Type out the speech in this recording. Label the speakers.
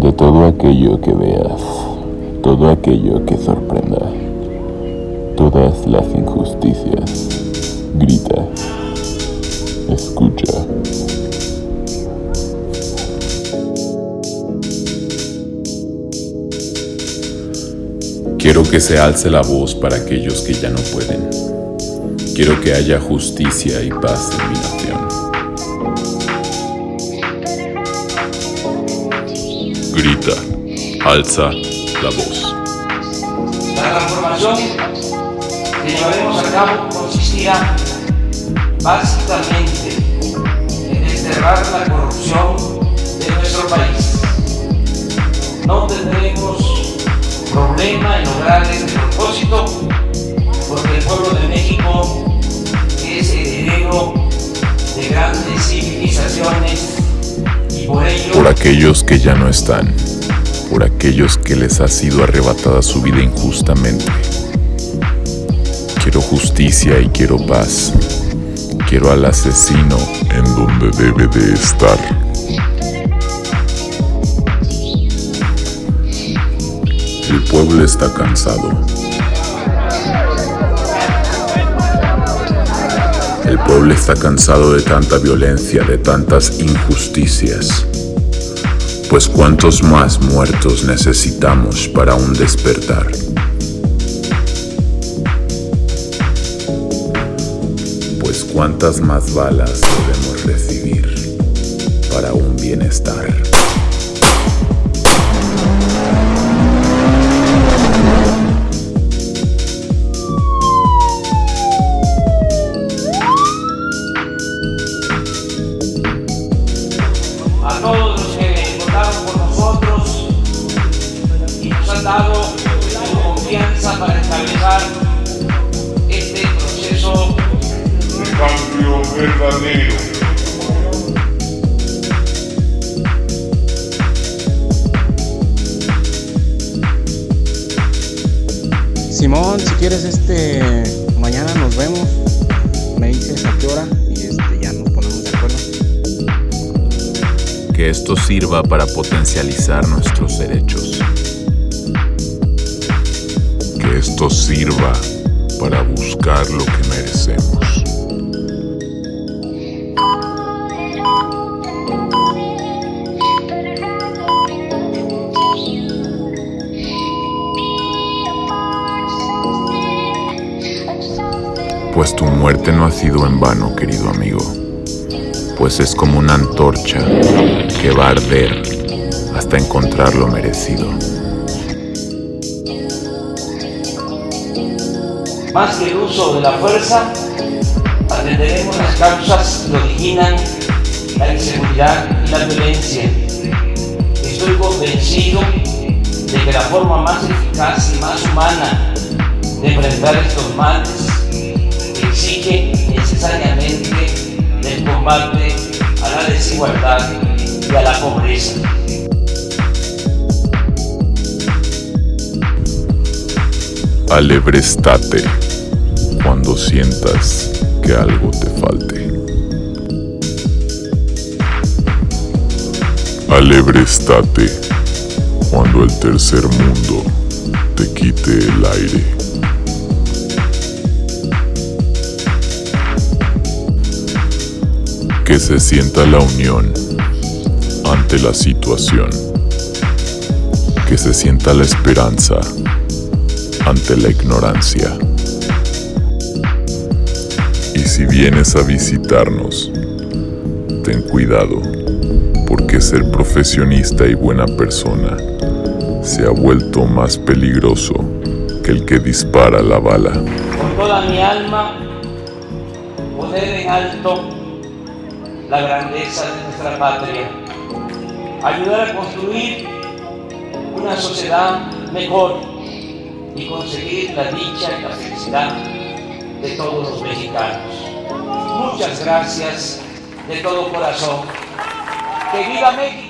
Speaker 1: De todo aquello que veas, todo aquello que sorprenda, todas las injusticias. Grita, escucha.
Speaker 2: Quiero que se alce la voz para aquellos que ya no pueden. Quiero que haya justicia y paz en mi Grita, alza la voz.
Speaker 3: La transformación que llevaremos a cabo consistirá básicamente en desterrar la corrupción de nuestro país. No tendremos problema en lograr este propósito porque el pueblo de México es heredero de grandes civilizaciones por ello...
Speaker 2: Por aquellos que ya no están, por aquellos que les ha sido arrebatada su vida injustamente. Quiero justicia y quiero paz. Quiero al asesino en donde debe de estar. El pueblo está cansado. Pueblo está cansado de tanta violencia, de tantas injusticias. Pues cuántos más muertos necesitamos para un despertar. Pues cuántas más balas debemos recibir para un bienestar.
Speaker 4: Verdadero.
Speaker 5: Simón, si quieres, este, mañana nos vemos. Me dices a qué hora y este, ya nos ponemos de acuerdo.
Speaker 2: Que esto sirva para potencializar nuestros derechos. Que esto sirva para buscar lo que merecemos. Pues tu muerte no ha sido en vano, querido amigo, pues es como una antorcha que va a arder hasta encontrar lo merecido.
Speaker 3: más que el uso de la fuerza, atenderemos las causas que originan la inseguridad y la violencia. Estoy convencido de que la forma más eficaz y más humana de enfrentar estos males exige necesariamente el combate a la desigualdad y a la pobreza.
Speaker 2: Alebrestate cuando sientas que algo te falte. Alebrestate cuando el tercer mundo te quite el aire. Que se sienta la unión ante la situación. Que se sienta la esperanza ante la ignorancia. Y si vienes a visitarnos, ten cuidado, porque ser profesionista y buena persona se ha vuelto más peligroso que el que dispara la bala.
Speaker 3: con toda mi alma poner en alto la grandeza de nuestra patria, ayudar a construir una sociedad mejor y conseguir la dicha y la felicidad de todos los mexicanos. Muchas gracias de todo corazón. ¡Que viva México!